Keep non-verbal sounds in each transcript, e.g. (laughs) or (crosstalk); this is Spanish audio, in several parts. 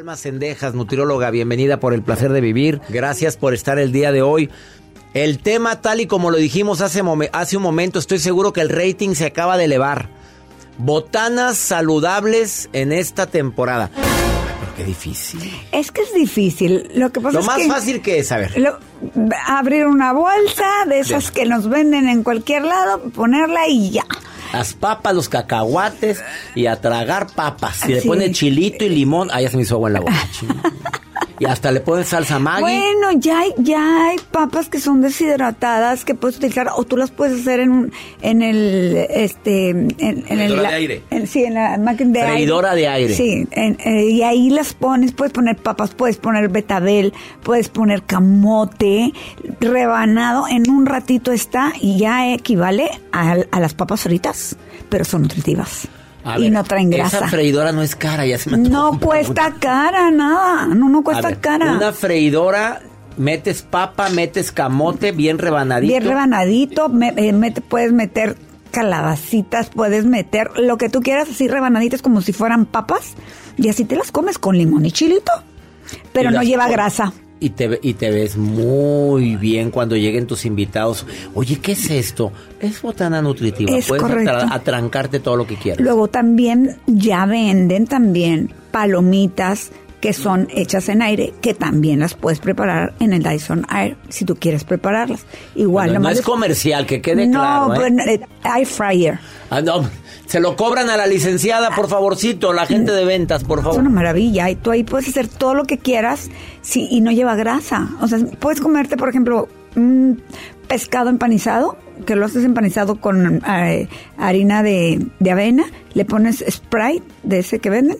Alma Cendejas, nutrióloga, bienvenida por el placer de vivir. Gracias por estar el día de hoy. El tema, tal y como lo dijimos hace, hace un momento, estoy seguro que el rating se acaba de elevar. Botanas saludables en esta temporada. Pero qué difícil. Es que es difícil. Lo que pasa Lo es más que fácil que es, a ver. lo- abrir una bolsa de esas que nos venden en cualquier lado, ponerla y ya. Las papas, los cacahuates y a tragar papas. Si le pone chilito y limón, ah, ya se me hizo agua en la boca. (laughs) y hasta le ponen salsa Maggi. Bueno, ya hay, ya hay papas que son deshidratadas que puedes utilizar o tú las puedes hacer en un, en el este en, en el Freidora la- de aire. en- sí, en la máquina de Freidora aire. de aire. Sí, en- eh, y ahí las pones, puedes poner papas, puedes poner betabel, puedes poner camote rebanado, en un ratito está y ya equivale a, a las papas fritas, pero son nutritivas. A y ver, no traen grasa. Esa freidora no es cara, ya se me No cuesta una. cara, nada. No, no cuesta ver, cara. Una freidora, metes papa, metes camote, bien rebanadito. Bien rebanadito, me- eh, puedes meter calabacitas, puedes meter lo que tú quieras, así rebanaditas como si fueran papas, y así te las comes con limón y chilito, pero no lleva grasa. Y te, y te ves muy bien cuando lleguen tus invitados. Oye, ¿qué es esto? Es botana nutritiva. Es Puedes correcto. atra- atrancarte todo lo que quieras. Luego también ya venden también palomitas que son hechas en aire, que también las puedes preparar en el Dyson Air, si tú quieres prepararlas. Igual, Bueno, no es comercial, que quede no, claro. ¿eh? bueno, eh, air fryer. Ah, no, se lo cobran a la licenciada, por favorcito, la gente de ventas, por Es favor. una maravilla. Y tú ahí puedes hacer todo lo que quieras sí, y no lleva grasa. O sea, puedes comerte, por ejemplo, un pescado empanizado, que lo haces empanizado con eh, harina de, de avena, le pones Sprite de ese que venden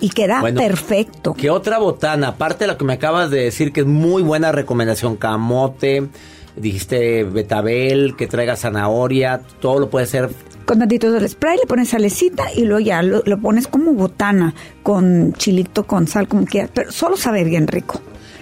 y queda Bueno, perfecto. ¿Qué otra botana? Aparte de lo que me acabas de decir, que es muy buena recomendación, camote, dijiste betabel, que traiga zanahoria, todo lo puede hacer. Con tantito del spray le pones salecita y luego ya lo, lo pones como botana, con chilito, con sal, como quieras, pero solo sabe bien rico.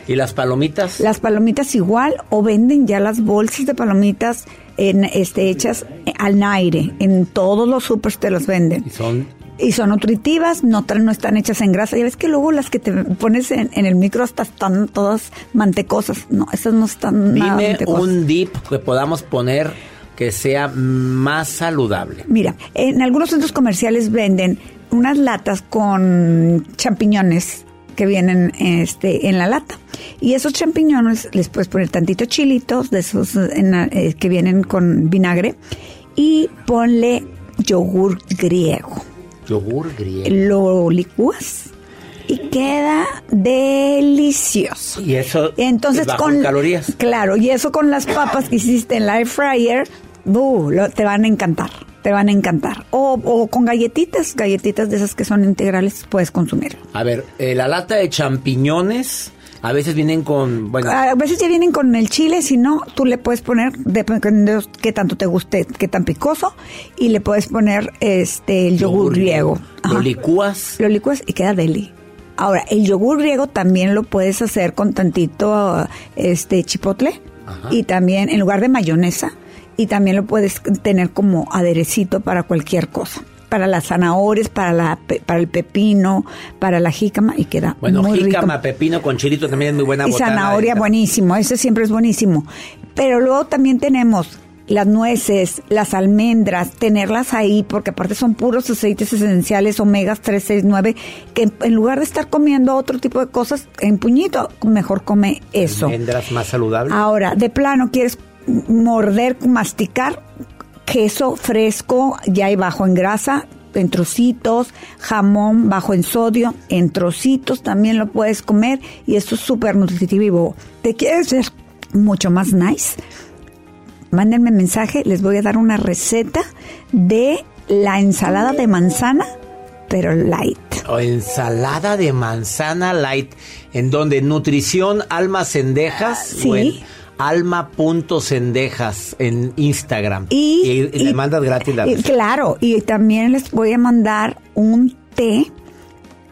¿Y las palomitas? Las palomitas igual o venden ya las bolsas de palomitas en este hechas al aire. En todos los supers te las venden. Y son Y son nutritivas, no, no están hechas en grasa. Ya ves que luego las que te pones en, en el micro hasta están todas mantecosas. No, esas no están nada Dime mantecosas. un dip que podamos poner que sea más saludable. Mira, en algunos centros comerciales venden unas latas con champiñones que vienen este en la lata. Y esos champiñones les puedes poner tantito chilitos de esos en la- eh, que vienen con vinagre y ponle yogur griego. Yogur griego. Lo licúas y queda delicioso. Y eso Entonces bajo con en calorías. Claro, y eso con las papas que hiciste en la air fryer, ¡bu! lo- te van a encantar, te van a encantar. O, o con galletitas, galletitas de esas que son integrales puedes consumir. A ver, eh, la lata de champiñones, A veces vienen con, bueno, A veces ya vienen con el chile, si no, tú le puedes poner, dependiendo de qué tanto te guste, qué tan picoso, y le puedes poner este el yogur, griego. Lo Ajá. licúas. Lo licúas y queda deli. Ahora, el yogur griego también lo puedes hacer con tantito este chipotle y también en lugar de mayonesa y también lo puedes tener como aderecito para cualquier cosa. Para las zanahorias, para la para el pepino, para la jícama y queda Bueno, muy rico. jícama, pepino con chilito también es muy buena Y botana zanahoria, buenísimo, ese siempre es buenísimo. Pero luego también tenemos las nueces, las almendras, tenerlas ahí, porque aparte son puros aceites esenciales, omegas 3, 6, 9, que en lugar de estar comiendo otro tipo de cosas en puñito, mejor come eso. Almendras más saludables. Ahora, de plano, quieres morder, masticar queso fresco, ya hay bajo en grasa, en trocitos, jamón bajo en sodio, en trocitos también lo puedes comer y esto es súper nutritivo. ¿Te quieres ver mucho más nice? Mándenme mensaje, les voy a dar una receta de la ensalada de manzana, pero light. O ensalada de manzana light. ¿En donde Nutrición Almas Cendejas. Sí. O en alma.cendejas en Instagram. Y, y le mandas gratis la receta. Claro, y también les voy a mandar un té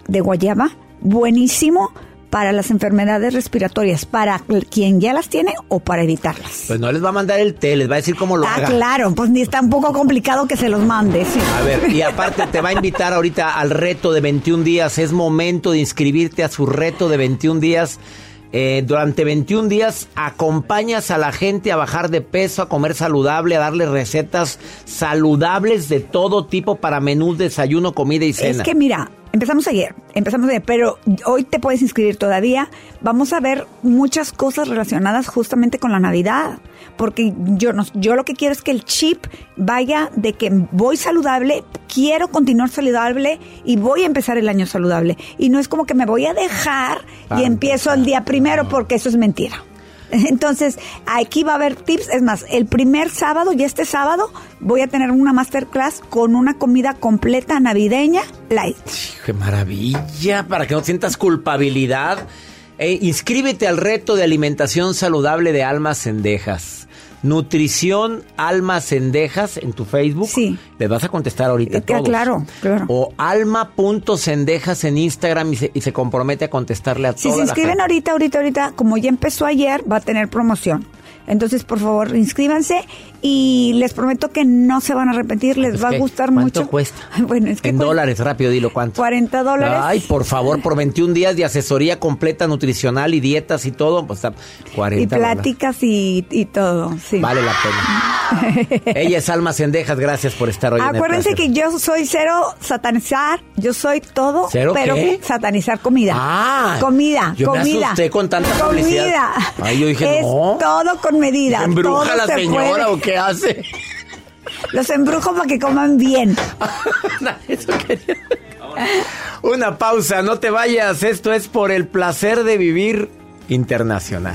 de guayaba buenísimo para las enfermedades respiratorias, para quien ya las tiene o para evitarlas. Pues no les va a mandar el té, les va a decir cómo lo Ah, haga. claro, pues ni está un poco complicado que se los mande. sí. A ver, y aparte te va a invitar ahorita al reto de 21 días. Es momento de inscribirte a su reto de 21 días. Eh, durante 21 días acompañas a la gente a bajar de peso, a comer saludable, a darle recetas saludables de todo tipo para menús, desayuno, comida y cena. Es que mira, empezamos ayer, empezamos ayer, pero hoy te puedes inscribir todavía. Vamos a ver muchas cosas relacionadas justamente con la Navidad, porque yo no, yo lo que quiero es que el chip vaya de que voy saludable, quiero continuar saludable y voy a empezar el año saludable y no es como que me voy a dejar y empiezo el día primero porque eso es mentira. (laughs) Entonces, aquí va a haber tips. Es más, el primer sábado y este sábado voy a tener una masterclass con una comida completa navideña light. ¡Qué maravilla! Para que no sientas culpabilidad. Eh, inscríbete al reto de alimentación saludable de Almas Cendejas. Nutrición Almas Cendejas en tu Facebook. Sí. Les vas a contestar ahorita. Eh, todos. claro, claro. O alma.cendejas en Instagram y se, y se compromete a contestarle a Si toda se inscriben ahorita, ahorita, ahorita, como ya empezó ayer, va a tener promoción. Entonces, por favor, inscríbanse y les prometo que no se van a arrepentir, les va a gustar ¿Cuánto mucho. cuesta? (laughs) Bueno, es que En cuesta dólares, rápido, dilo cuánto. 40 dólares. Ay, por favor, por 21 días de asesoría completa nutricional y dietas y todo, pues está 40 y pláticas y, y todo, sí. Vale la pena. (laughs) Ella es Alma Cendejas, gracias por estar hoy en el Acuérdense placer. que yo soy cero satanizar, yo soy todo, ¿Cero pero qué? satanizar comida. Ah, comida, yo me comida. asusté con tanta comida. publicidad. Ay, yo dije, es no. todo con medida. ¿Embruja todo la se señora puede. o qué hace? (laughs) Los embrujo para que coman bien. (laughs) Eso quería. Una pausa, no te vayas. Esto es por el placer de vivir internacional.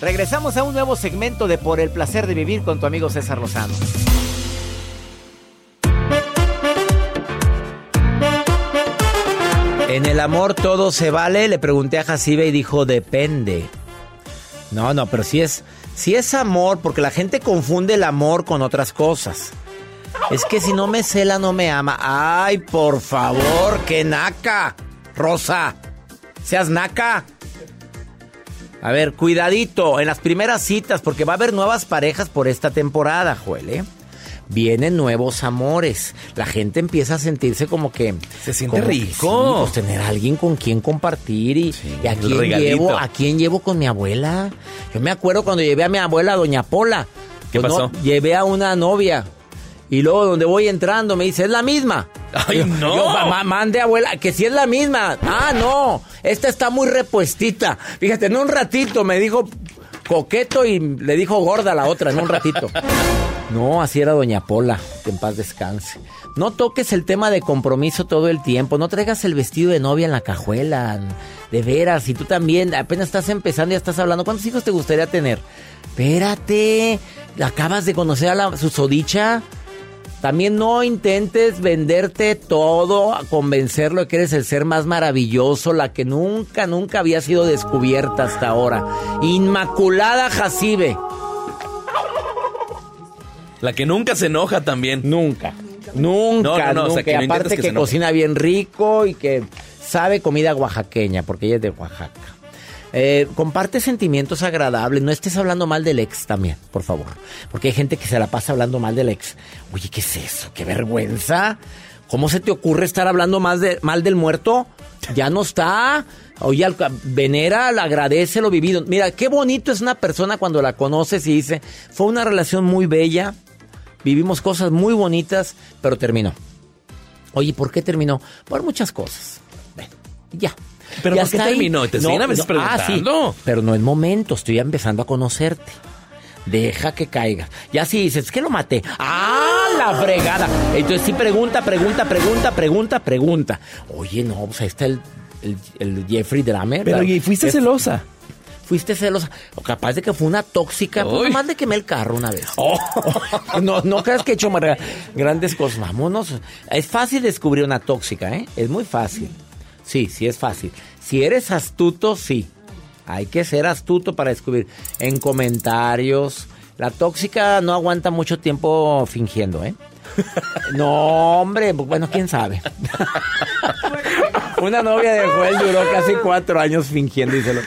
Regresamos a un nuevo segmento de Por el placer de vivir con tu amigo César Lozano. En el amor todo se vale, le pregunté a Jacibe y dijo depende. No, no, pero si es, si es amor, porque la gente confunde el amor con otras cosas. Es que si no me cela, no me ama. Ay, por favor, qué naca. Rosa, seas naca. A ver, cuidadito en las primeras citas, porque va a haber nuevas parejas por esta temporada, Joel, ¿eh? Vienen nuevos amores. La gente empieza a sentirse como que. Se siente como rico. sí, pues tener a alguien con quien compartir y, y a quién llevo, a quién llevo con mi abuela. Yo me acuerdo cuando llevé a mi abuela, Doña Pola. ¿Qué Pues no, pasó? llevé a una novia. Y luego donde voy entrando me dice, es la misma. Ay, Yo- no. Yo, "Ma- mande abuela, que si es la misma. Ah, no, esta está muy repuestita. Fíjate, en un ratito me dijo coqueto y le dijo gorda a la otra, en un ratito. (laughs) No, así era Doña Pola, que en paz descanse. No toques el tema de compromiso todo el tiempo, no traigas el vestido de novia en la cajuela, de veras, y tú también apenas estás empezando y ya estás hablando. ¿Cuántos hijos te gustaría tener? Espérate, acabas de conocer a la susodicha. También no intentes venderte todo, a convencerlo de que eres el ser más maravilloso, la que nunca, nunca había sido descubierta hasta ahora. Inmaculada Jacibe. La que nunca se enoja también. Nunca. Nunca, No, no, no, o sea, que aparte que que, cocina bien rico y que sabe comida oaxaqueña, porque ella es de Oaxaca. Eh, comparte sentimientos agradables, no estés hablando mal del ex también, por favor. Porque hay gente que se la pasa hablando mal del ex. Oye, ¿qué es eso? ¡Qué vergüenza! ¿Cómo se te ocurre estar hablando más de, mal del muerto? Ya no está. Oye, venera, agradece lo vivido. Mira, qué bonito es una persona cuando la conoces y dice, fue una relación muy bella, vivimos cosas muy bonitas, pero terminó. Oye, ¿por qué terminó? Por muchas cosas. Ya. ¿Pero Ya por qué está ahí. terminó? Te siguen a veces ah, sí, preguntando. pero no es momento, estoy ya empezando a conocerte. Deja que caiga. Ya si dices, es que lo maté. ¡Ah, la fregada! Entonces sí pregunta, pregunta, pregunta, pregunta, pregunta. Oye, no, pues ahí está el, el, el Jeffrey Dahmer. Pero, oye, ¿fuiste celosa? Fuiste celosa. O capaz de que fue una tóxica. Pues nomás le quemé el carro una vez. (laughs) No, no creas que he hecho grandes cosas. Vámonos. Es fácil descubrir una tóxica, ¿eh? Es muy fácil. Sí, sí es fácil. Si eres astuto, sí. Hay que ser astuto para descubrir. En comentarios. La tóxica no aguanta mucho tiempo fingiendo, ¿eh? (laughs) No, hombre, bueno, quién sabe. (laughs) Una novia de Joel duró casi cuatro años fingiendo, díselo.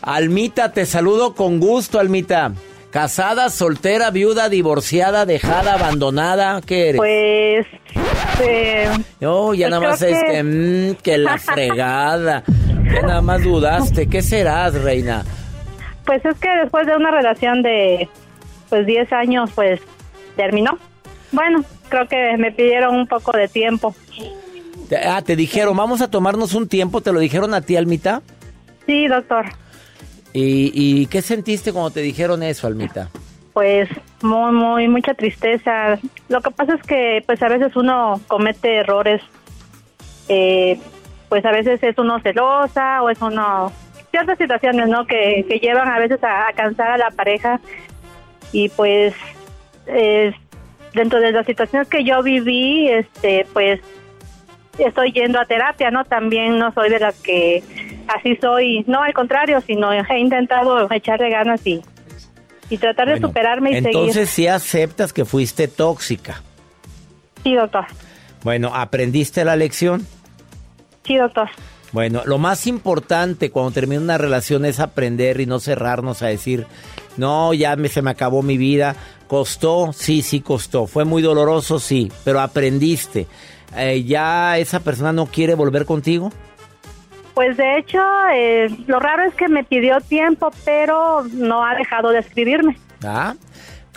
Almita, te saludo con gusto, Almita. Casada, soltera, viuda, divorciada, dejada, abandonada, ¿qué eres? Pues, eh, Oh, ya pues nada más es que- mm, que la (laughs) fregada. Ya nada más dudaste. ¿Qué serás, reina? pues es que después de una relación de pues 10 años, pues terminó. Bueno, creo que me pidieron un poco de tiempo. Ah, te dijeron, vamos a tomarnos un tiempo. ¿Te lo dijeron a ti, Almita? Sí, doctor. ¿Y, y qué sentiste cuando te dijeron eso, Almita? Pues muy, muy, mucha tristeza. Lo que pasa es que pues a veces uno comete errores. Eh, pues a veces es uno celosa o es uno... Ciertas situaciones, ¿no? Que, que llevan a veces a, cansar a la pareja. Y pues dentro de las situaciones que yo viví, este pues estoy yendo a terapia, ¿no? También no soy de las que así soy, no al contrario, sino he intentado echarle ganas y, y tratar de Bueno, superarme y Entonces seguir. sí aceptas que fuiste tóxica. Sí, doctor. Bueno, ¿aprendiste la lección? Sí, doctor. Bueno, lo más importante cuando termina una relación es aprender y no cerrarnos a decir, no, ya me, se me acabó mi vida. ¿Costó? Sí, sí costó. ¿Fue muy doloroso? Sí, pero aprendiste. Eh, ¿Ya esa persona no quiere volver contigo? Pues de hecho, eh, lo raro es que me pidió tiempo, pero no ha dejado de escribirme. ¿Ah?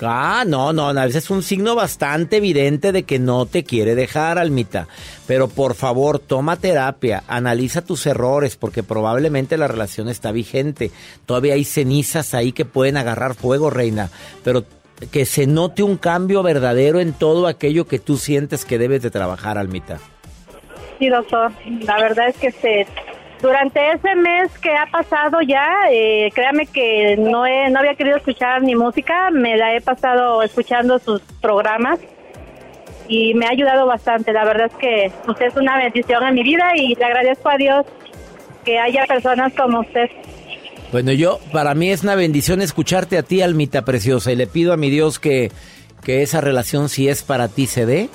Ah, no, no, a veces es un signo bastante evidente de que no te quiere dejar, Almita. Pero por favor, toma terapia, analiza tus errores, porque probablemente la relación está vigente. Todavía hay cenizas ahí que pueden agarrar fuego, reina. Pero que se note un cambio verdadero en todo aquello que tú sientes que debes de trabajar, Almita. Sí, doctor. La verdad es que se, durante ese mes que ha pasado ya, eh, créame que no, he, no había querido escuchar ni música, me la he pasado escuchando sus programas y me ha ayudado bastante. La verdad es que usted es una bendición en mi vida y le agradezco a Dios que haya personas como usted. Bueno, yo, para mí es una bendición escucharte a ti, Almita Preciosa, y le pido a mi Dios que, que esa relación si es para ti se dé,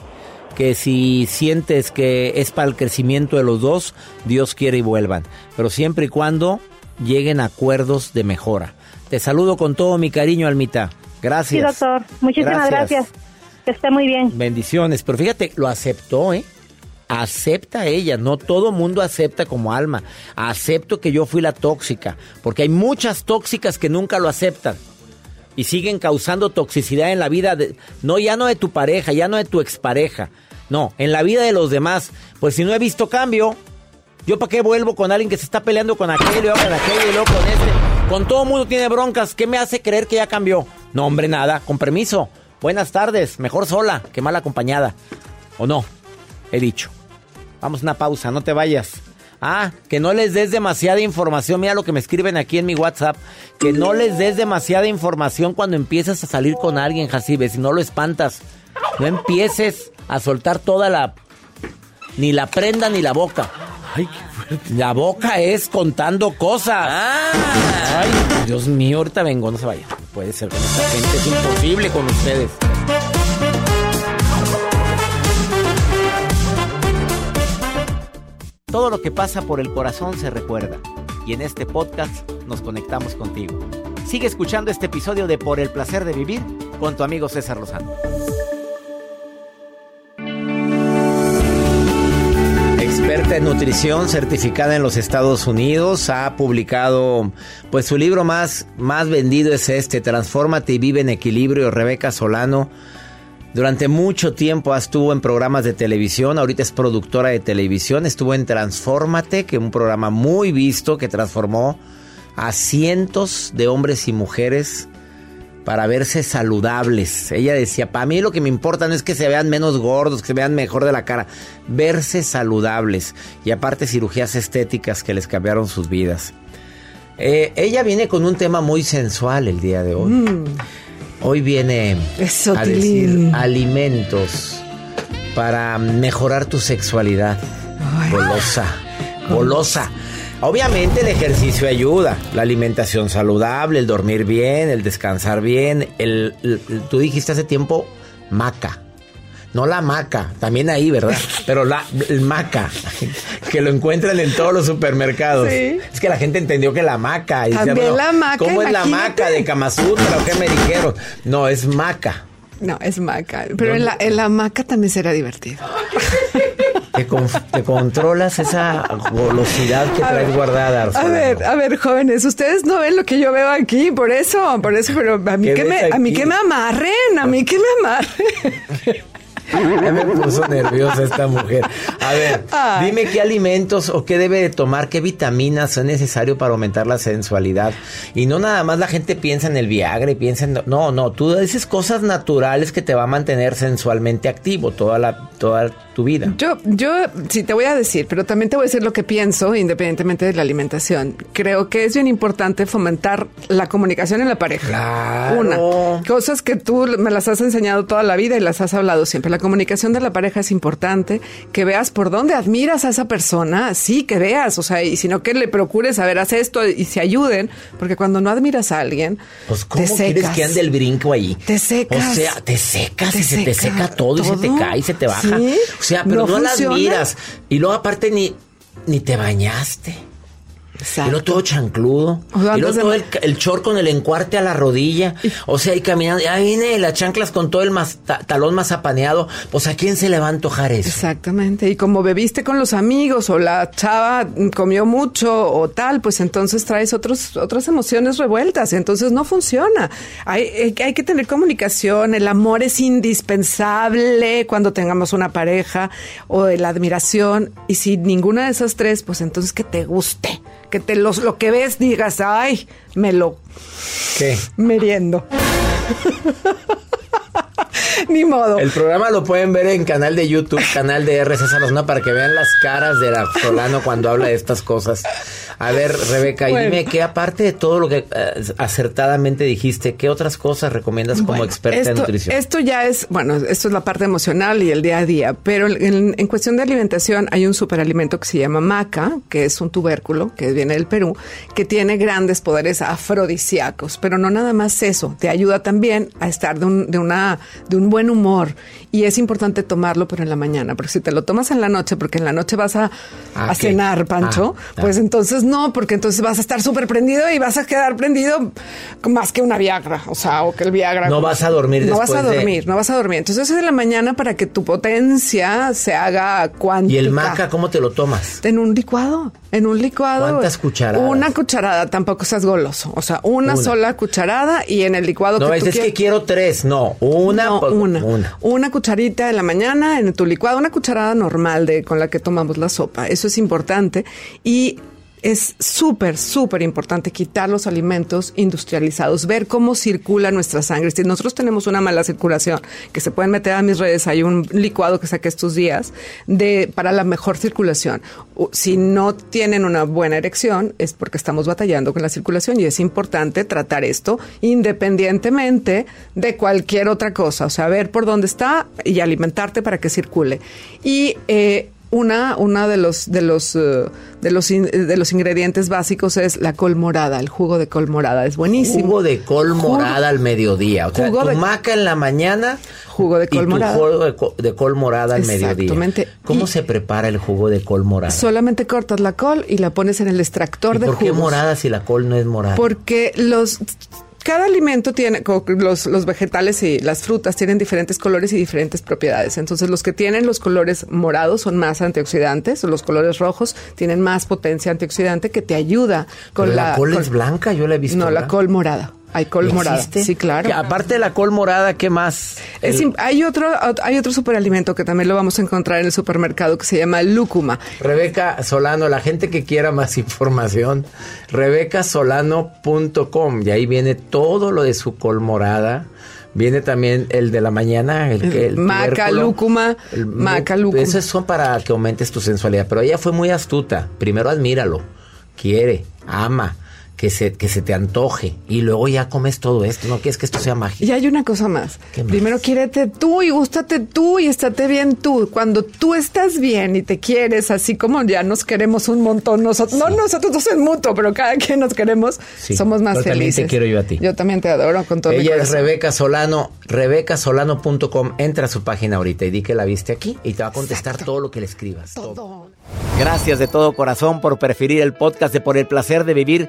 que si sientes que es para el crecimiento de los dos, Dios quiere y vuelvan. Pero siempre y cuando lleguen a acuerdos de mejora. Te saludo con todo mi cariño, Almita. Gracias. Sí, doctor. Muchísimas gracias. Que esté muy bien. Bendiciones. Pero fíjate, lo aceptó, ¿eh? Acepta ella, no todo mundo acepta como alma. Acepto que yo fui la tóxica, porque hay muchas tóxicas que nunca lo aceptan y siguen causando toxicidad en la vida, de, no ya no de tu pareja, ya no de tu expareja, no, en la vida de los demás. Pues si no he visto cambio, yo para qué vuelvo con alguien que se está peleando con aquel y luego con aquel y luego con este. Con todo mundo tiene broncas, ¿qué me hace creer que ya cambió? No, hombre, nada, con permiso. Buenas tardes, mejor sola que mal acompañada. ¿O no? He dicho. Vamos a una pausa, no te vayas. Ah, que no les des demasiada información. Mira lo que me escriben aquí en mi WhatsApp. Que no les des demasiada información cuando empiezas a salir con alguien, Jacibe. Si no lo espantas. No empieces a soltar toda la... Ni la prenda ni la boca. Ay, qué fuerte. La boca es contando cosas. Ay, Dios mío, ahorita vengo, no se vaya. Puede ser con esta gente, es imposible con ustedes. Todo lo que pasa por el corazón se recuerda. Y en este podcast nos conectamos contigo. Sigue escuchando este episodio de Por el placer de vivir con tu amigo César Lozano. Experta en nutrición certificada en los Estados Unidos, ha publicado pues su libro más, más vendido es este, Transfórmate y vive en equilibrio, Rebeca Solano. Durante mucho tiempo estuvo en programas de televisión, ahorita es productora de televisión, estuvo en Transfórmate, que es un programa muy visto que transformó a cientos de hombres y mujeres para verse saludables. Ella decía, para mí lo que me importa no es que se vean menos gordos, que se vean mejor de la cara, verse saludables. Y aparte cirugías estéticas que les cambiaron sus vidas. Eh, ella viene con un tema muy sensual el día de hoy. Mm. Hoy viene Eso, a decir alimentos para mejorar tu sexualidad. Golosa, golosa. Obviamente el ejercicio ayuda, la alimentación saludable, el dormir bien, el descansar bien, el, el- tú dijiste hace tiempo maca. No la maca, también ahí, ¿verdad? (laughs) Pero la el maca, que lo encuentran en todos los supermercados. Sí. Es que la gente entendió que la maca. y También bueno, la maca, ¿Cómo es la maca de Kamasutra o qué me dijeron? No, es maca. No, es maca. Pero en la, en la maca también será divertido. (laughs) Te, con- te controlas esa golosidad que A traes ver, guardada. A Arsolano. ver, a ver, jóvenes, ustedes no ven lo que yo veo aquí, por eso, por eso, pero a mí ¿Qué que me, a mí que me amarren, a mí que me amarren. (laughs) (laughs) Ya me puso nerviosa esta mujer. A ver, Ay. dime qué alimentos o qué debe de tomar, qué vitaminas son necesarios para aumentar la sensualidad. Y no nada más la gente piensa en el Viagra y piensa en... No, no, tú dices cosas naturales que te va a mantener sensualmente activo toda, la, toda tu vida. Yo, yo sí te voy a decir, pero también te voy a decir lo que pienso, independientemente de la alimentación. Creo que es bien importante fomentar la comunicación en la pareja. Claro. Una, cosas que tú me las has enseñado toda la vida y las has hablado siempre. La comunicación de la pareja es importante, que veas por dónde admiras a esa persona, sí, que veas, o sea, y sino que le procures saber, haz esto y se ayuden, porque cuando no admiras a alguien, Pues, ¿cómo te quieres secas. que ande el brinco ahí? Te secas. O sea, te secas Te y se te seca seca todo, y se te todo. cae y se te baja. Sí. O sea, pero No no, las miras. Y luego aparte ni, ni te bañaste. Exacto. Y luego todo chancludo. O sea, antes de- todo el, el short con el encuarte a la rodilla. O sea, y caminando. Ya viene las chanclas con todo el mas- ta- talón mazapaneado. Pues a quién se le va a antojar eso. Exactamente. Y como bebiste con los amigos o la chava comió mucho o tal, pues entonces traes otros, otras emociones revueltas. Entonces no funciona. Hay que tener comunicación. El amor es indispensable cuando tengamos una pareja o la admiración. Y si ninguna de esas tres, pues entonces que te guste. Que te los, lo que ves digas, ay, me lo ¿Qué? meriendo. (laughs) Ni modo. El programa lo pueden ver en canal de YouTube, canal de R. César Lozano, para que vean las caras de la Solano cuando habla de estas cosas. A ver, Rebeca, y dime que aparte de todo lo que eh, acertadamente dijiste, ¿qué otras cosas recomiendas como Bueno, experta en nutrición? Esto ya es, bueno, esto es la parte emocional y el día a día, pero en, en cuestión de alimentación hay un superalimento que se llama maca, que es un tubérculo que viene del Perú, que tiene grandes poderes afrodisíacos, pero no nada más eso, te ayuda también a estar de un, de una, de un buen humor y es importante tomarlo, pero en la mañana, porque si te lo tomas en la noche, porque en la noche vas a, Ah, a cenar, Pancho, ah. pues entonces no, porque entonces vas a estar súper prendido y vas a quedar prendido más que una Viagra, o sea, o que el Viagra. No vas a dormir No vas a de- dormir, no vas a dormir. Entonces es de la mañana para que tu potencia se haga cuántica. ¿Y el maca cómo te lo tomas? En un licuado, en un licuado. ¿Cuántas cucharadas? Una cucharada, tampoco seas goloso. O sea, una, Una. sola cucharada y en el licuado No, que tú es que quiero tres, no, una. No, pues, una. una. Una cucharita en la mañana en tu licuado, una cucharada normal de con la que tomamos la sopa. Eso es importante. Y es súper, súper importante quitar los alimentos industrializados, ver cómo circula nuestra sangre. Si nosotros tenemos una mala circulación, que se pueden meter a mis redes, hay un licuado que saqué estos días de, para la mejor circulación. Si no tienen una buena erección, es porque estamos batallando con la circulación y es importante tratar esto independientemente de cualquier otra cosa. O sea, ver por dónde está y alimentarte para que circule. Y eh, una, una de los de los eh, de los in- de los ingredientes básicos es la col morada, el jugo de col morada es buenísimo. Jugo de col Jugo- morada al mediodía. O sea, Jugo tu de- maca en la mañana. Jugo de y col tu morada. jugo de, co- de col morada al mediodía. Exactamente. ¿Cómo Y- se prepara el jugo de col morada? Solamente cortas la col y la pones en el extractor ¿Y de ¿Por qué jugos. morada si la col no es morada? Porque los cada alimento tiene, los, los vegetales y las frutas tienen diferentes colores y diferentes propiedades. Entonces, los que tienen los colores morados son más antioxidantes, los colores rojos tienen más potencia antioxidante que te ayuda con Pero la, la, col con- es blanca, yo la he visto. No, la col morada. Hay col morada. ¿Existe? Sí, claro. Que aparte de la col morada, ¿qué más? Es El- im- hay otro hay otro superalimento que también lo vamos a encontrar en el supermercado que se llama lúcuma. Rebeca Solano, la gente que quiera más información, rebecasolano.com y ahí viene todo lo de su col morada. Viene también el de la mañana, el que el Maca, lúcuma, El- maca, lúcuma. Esos son para que aumentes tu sensualidad, pero ella fue muy astuta. Primero admíralo, quiere, ama, que se, que se te antoje y luego ya comes todo esto. No quieres que esto sea mágico. Y hay una cosa más. Primero quiérete tú y gústate tú y estate bien tú. Cuando tú estás bien y te quieres, así como ya nos queremos un montón, nosotros, no nosotros dos en mutuo, pero cada quien nos queremos, Sí, somos más pero también felices. te quiero yo a ti. Yo también te adoro con todo mi Ella es corazón. Rebeca Solano, rebecasolano.com. Entra a su página ahorita y di que la viste aquí y te va a contestar todo lo que le escribas. todo. Gracias de todo corazón por preferir el podcast de Por el placer de vivir